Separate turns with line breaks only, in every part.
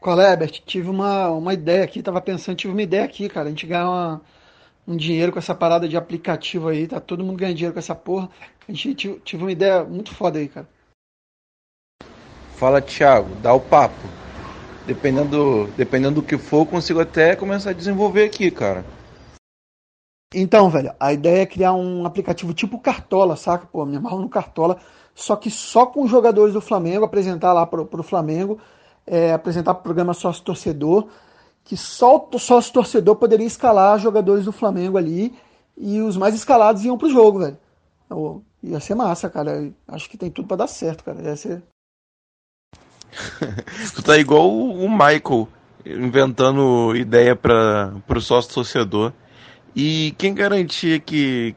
Qual é? Tive uma, uma ideia aqui, tava pensando, tive uma ideia aqui, cara. A gente ganhar uma- um dinheiro com essa parada de aplicativo aí, tá todo mundo ganhando dinheiro com essa porra. A gente tive, tive uma ideia muito foda aí, cara.
Fala, Thiago, dá o papo. Dependendo, dependendo do que for, eu consigo até começar a desenvolver aqui, cara.
Então, velho, a ideia é criar um aplicativo tipo Cartola, saca? Pô, me amarro no Cartola, só que só com os jogadores do Flamengo, apresentar lá pro, pro Flamengo, é, apresentar pro programa sócio torcedor, que só o sócio torcedor poderia escalar jogadores do Flamengo ali e os mais escalados iam pro jogo, velho. Ô, ia ser massa, cara. Acho que tem tudo pra dar certo, cara. Ia ser.
Tu tá igual o o Michael, inventando ideia para pro sócio torcedor. E quem garantia que,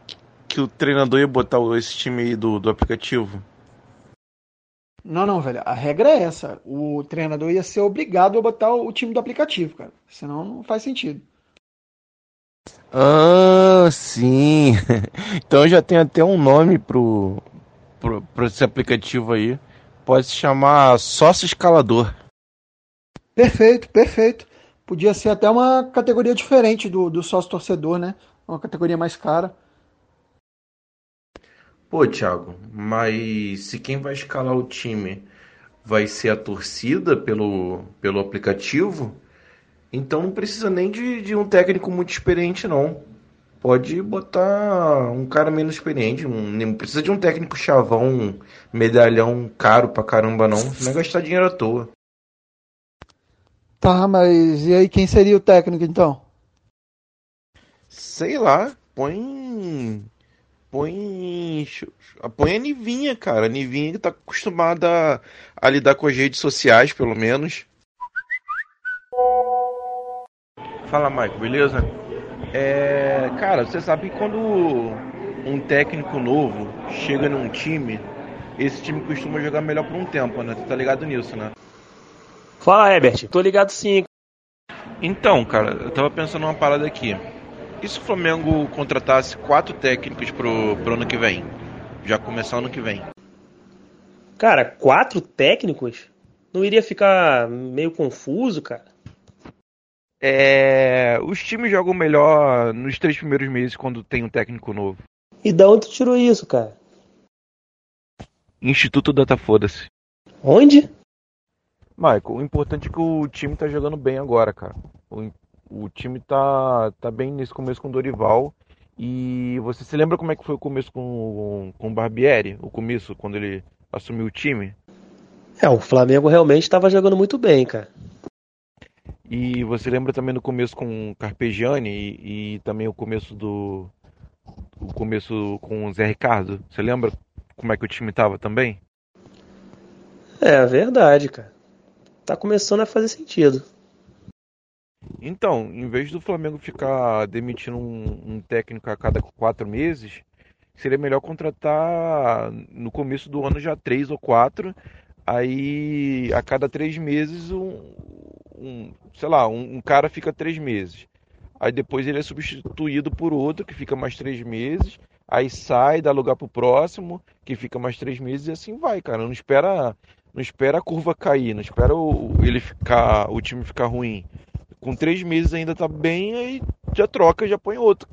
que o treinador ia botar esse time aí do, do aplicativo?
Não, não, velho. A regra é essa. O treinador ia ser obrigado a botar o time do aplicativo, cara. Senão não faz sentido.
Ah, sim. Então já tem até um nome pro, pro, pro esse aplicativo aí. Pode se chamar Sócio Escalador.
Perfeito, perfeito. Podia ser até uma categoria diferente do, do sócio torcedor, né? Uma categoria mais cara.
Pô, Thiago, mas se quem vai escalar o time vai ser a torcida pelo, pelo aplicativo, então não precisa nem de, de um técnico muito experiente, não. Pode botar um cara menos experiente, um- não precisa de um técnico chavão, um medalhão caro pra caramba, não. Senão é gastar dinheiro à toa.
Tá, mas e aí quem seria o técnico então?
Sei lá, põe. Põe. Põe a Nivinha, cara. A Nivinha que tá acostumada a, a lidar com as redes sociais, pelo menos. Fala, Mike, beleza? É. Cara, você sabe que quando um técnico novo chega num time, esse time costuma jogar melhor por um tempo, né? Tu tá ligado nisso, né?
Fala, Herbert. Tô ligado sim.
Então, cara, eu tava pensando numa parada aqui. E se o Flamengo contratasse quatro técnicos pro, pro ano que vem? Já começar ano que vem.
Cara, quatro técnicos? Não iria ficar meio confuso, cara?
É. Os times jogam melhor nos três primeiros meses quando tem um técnico novo.
E da onde tu tirou isso, cara?
Instituto Data Foda-se.
Onde?
Michael, o importante é que o time tá jogando bem agora, cara. O, o time tá, tá bem nesse começo com o Dorival. E você se lembra como é que foi o começo com, com o Barbieri? O começo, quando ele assumiu o time?
É, o Flamengo realmente estava jogando muito bem, cara.
E você lembra também do começo com o Carpegiani e, e também o começo do. O começo com o Zé Ricardo? Você lembra como é que o time tava também?
É verdade, cara. Tá começando a fazer sentido.
Então, em vez do Flamengo ficar demitindo um, um técnico a cada quatro meses, seria melhor contratar no começo do ano já três ou quatro, aí a cada três meses um, um sei lá, um, um cara fica três meses. Aí depois ele é substituído por outro que fica mais três meses, aí sai, dá lugar pro próximo, que fica mais três meses e assim vai, cara. Não espera, não espera a curva cair, não espera o, ele ficar, o time ficar ruim com três meses ainda tá bem, aí já troca, já põe outro,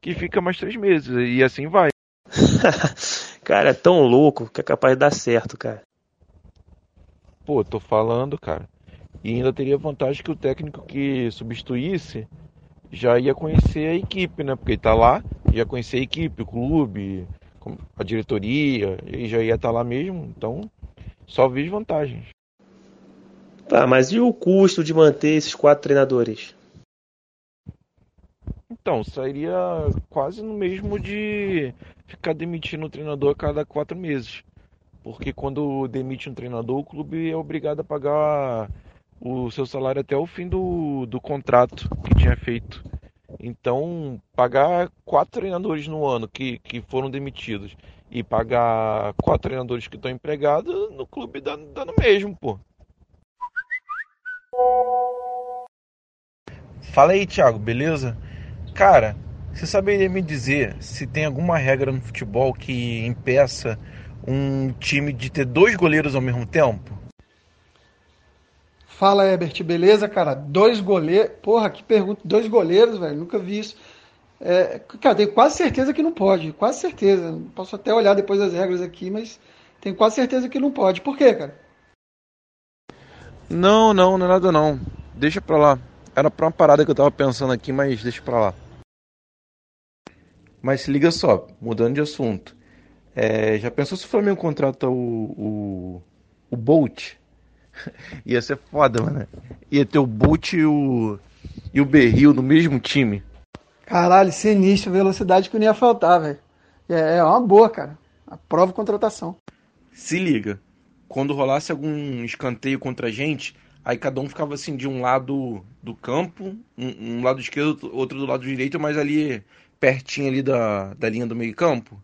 que fica mais três meses, e assim vai.
cara, é tão louco que é capaz de dar certo, cara.
Pô, tô falando, cara. E ainda teria vantagem que o técnico que substituísse já ia conhecer a equipe, né? Porque ele tá lá, ia conhecer a equipe, o clube, a diretoria, e já ia estar lá mesmo, então só vejo vantagens.
Tá, mas e o custo de manter esses quatro treinadores?
Então, sairia quase no mesmo de ficar demitindo o treinador a cada quatro meses. Porque quando demite um treinador, o clube é obrigado a pagar o seu salário até o fim do, do contrato que tinha feito. Então, pagar quatro treinadores no ano que, que foram demitidos e pagar quatro treinadores que estão empregados, no clube dá, dá no mesmo, pô. Fala aí, Thiago, beleza? Cara, você saberia me dizer se tem alguma regra no futebol que impeça um time de ter dois goleiros ao mesmo tempo?
Fala, Herbert, beleza, cara? Dois goleiros. Porra, que pergunta. Dois goleiros, velho. Nunca vi isso. É, cara, tenho quase certeza que não pode. Quase certeza. Posso até olhar depois as regras aqui, mas tenho quase certeza que não pode. Por quê, cara?
Não, não, não é nada não. Deixa pra lá. Era pra uma parada que eu tava pensando aqui, mas deixa pra lá. Mas se liga só, mudando de assunto. É, já pensou se o Flamengo contrata o, o, o Bolt? Ia ser foda, mano. Ia ter o Bolt e o, e o Berril no mesmo time.
Caralho, sinistro, velocidade que não ia faltar, velho. É, é uma boa, cara. Aprova contratação.
Se liga, quando rolasse algum escanteio contra a gente, aí cada um ficava assim de um lado do campo, um, um lado esquerdo, outro do lado direito, mas ali pertinho ali da, da linha do meio campo.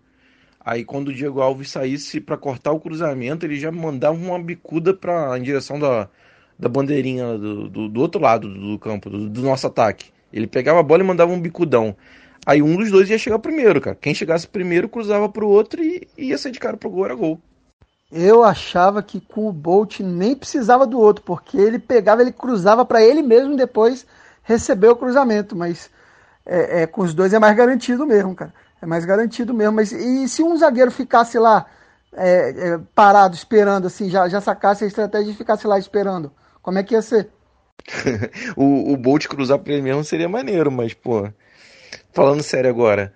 Aí quando o Diego Alves saísse para cortar o cruzamento, ele já mandava uma bicuda pra, em direção da, da bandeirinha do, do, do outro lado do campo, do, do, nosso ataque. Ele pegava a bola e mandava um bicudão. Aí um dos dois ia chegar primeiro, cara. Quem chegasse primeiro cruzava pro outro e, ia sair de cara pro gol, era gol.
Eu achava que com o Bolt nem precisava do outro, porque ele pegava, ele cruzava para ele mesmo depois receber o cruzamento, mas é, é, com os dois é mais garantido mesmo, cara. É mais garantido mesmo. Mas e se um zagueiro ficasse lá é, é, parado, esperando, assim, já, já sacasse a estratégia e ficasse lá esperando? Como é que ia ser?
o, o Bolt cruzar pra ele mesmo seria maneiro, mas, pô, falando sério agora,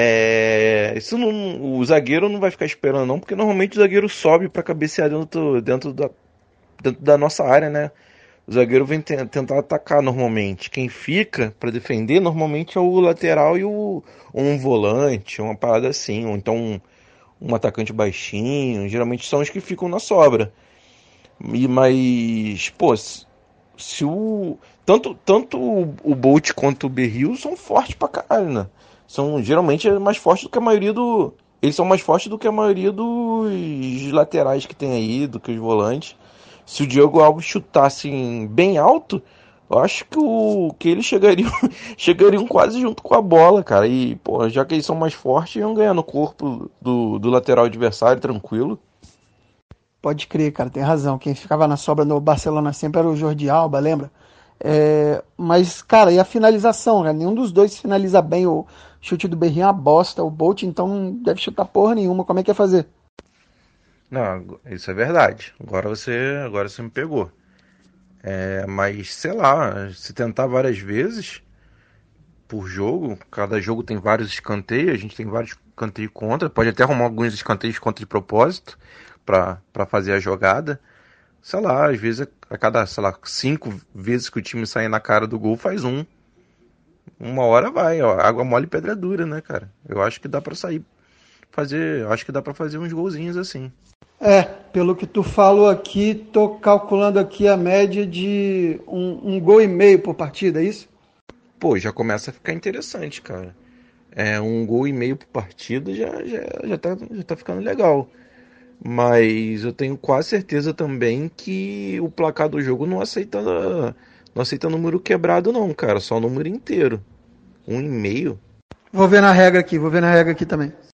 é, isso não, o zagueiro não vai ficar esperando não, porque normalmente o zagueiro sobe para cabecear dentro, dentro, da, dentro da nossa área, né? O zagueiro vem tentar atacar normalmente. Quem fica para defender normalmente é o lateral e o um volante, uma parada assim, ou então um, um atacante baixinho. Geralmente são os que ficam na sobra. E mas, pô, se o tanto tanto o Bolt quanto o Berril são fortes pra caralho, né? São geralmente mais fortes do que a maioria do. Eles são mais fortes do que a maioria dos laterais que tem aí, do que os volantes. Se o Diego Alves chutasse bem alto, eu acho que, o, que eles chegariam, chegariam quase junto com a bola, cara. E, pô, já que eles são mais fortes, iam ganhar no corpo do, do lateral adversário, tranquilo.
Pode crer, cara, tem razão. Quem ficava na sobra no Barcelona sempre era o Jordi Alba, lembra? É, mas, cara, e a finalização? Né? Nenhum dos dois finaliza bem. O chute do Berrinho é uma bosta. O Bolt, então, não deve chutar porra nenhuma. Como é que ia fazer?
Não, isso é verdade. Agora você, agora você me pegou. É, mas, sei lá, se tentar várias vezes por jogo, cada jogo tem vários escanteios, a gente tem vários escanteios contra. Pode até arrumar alguns escanteios contra de propósito para fazer a jogada sei lá, às vezes a cada, sei lá, cinco vezes que o time sai na cara do gol, faz um. Uma hora vai, ó, água mole e pedra dura, né, cara? Eu acho que dá para sair, fazer, acho que dá para fazer uns golzinhos assim.
É, pelo que tu falou aqui, tô calculando aqui a média de um, um gol e meio por partida, é isso?
Pô, já começa a ficar interessante, cara. É, um gol e meio por partida já, já, já, tá, já tá ficando legal. Mas eu tenho quase certeza também que o placar do jogo não aceita não aceita número quebrado não, cara, só número inteiro. Um e meio.
Vou ver na regra aqui, vou ver na regra aqui também.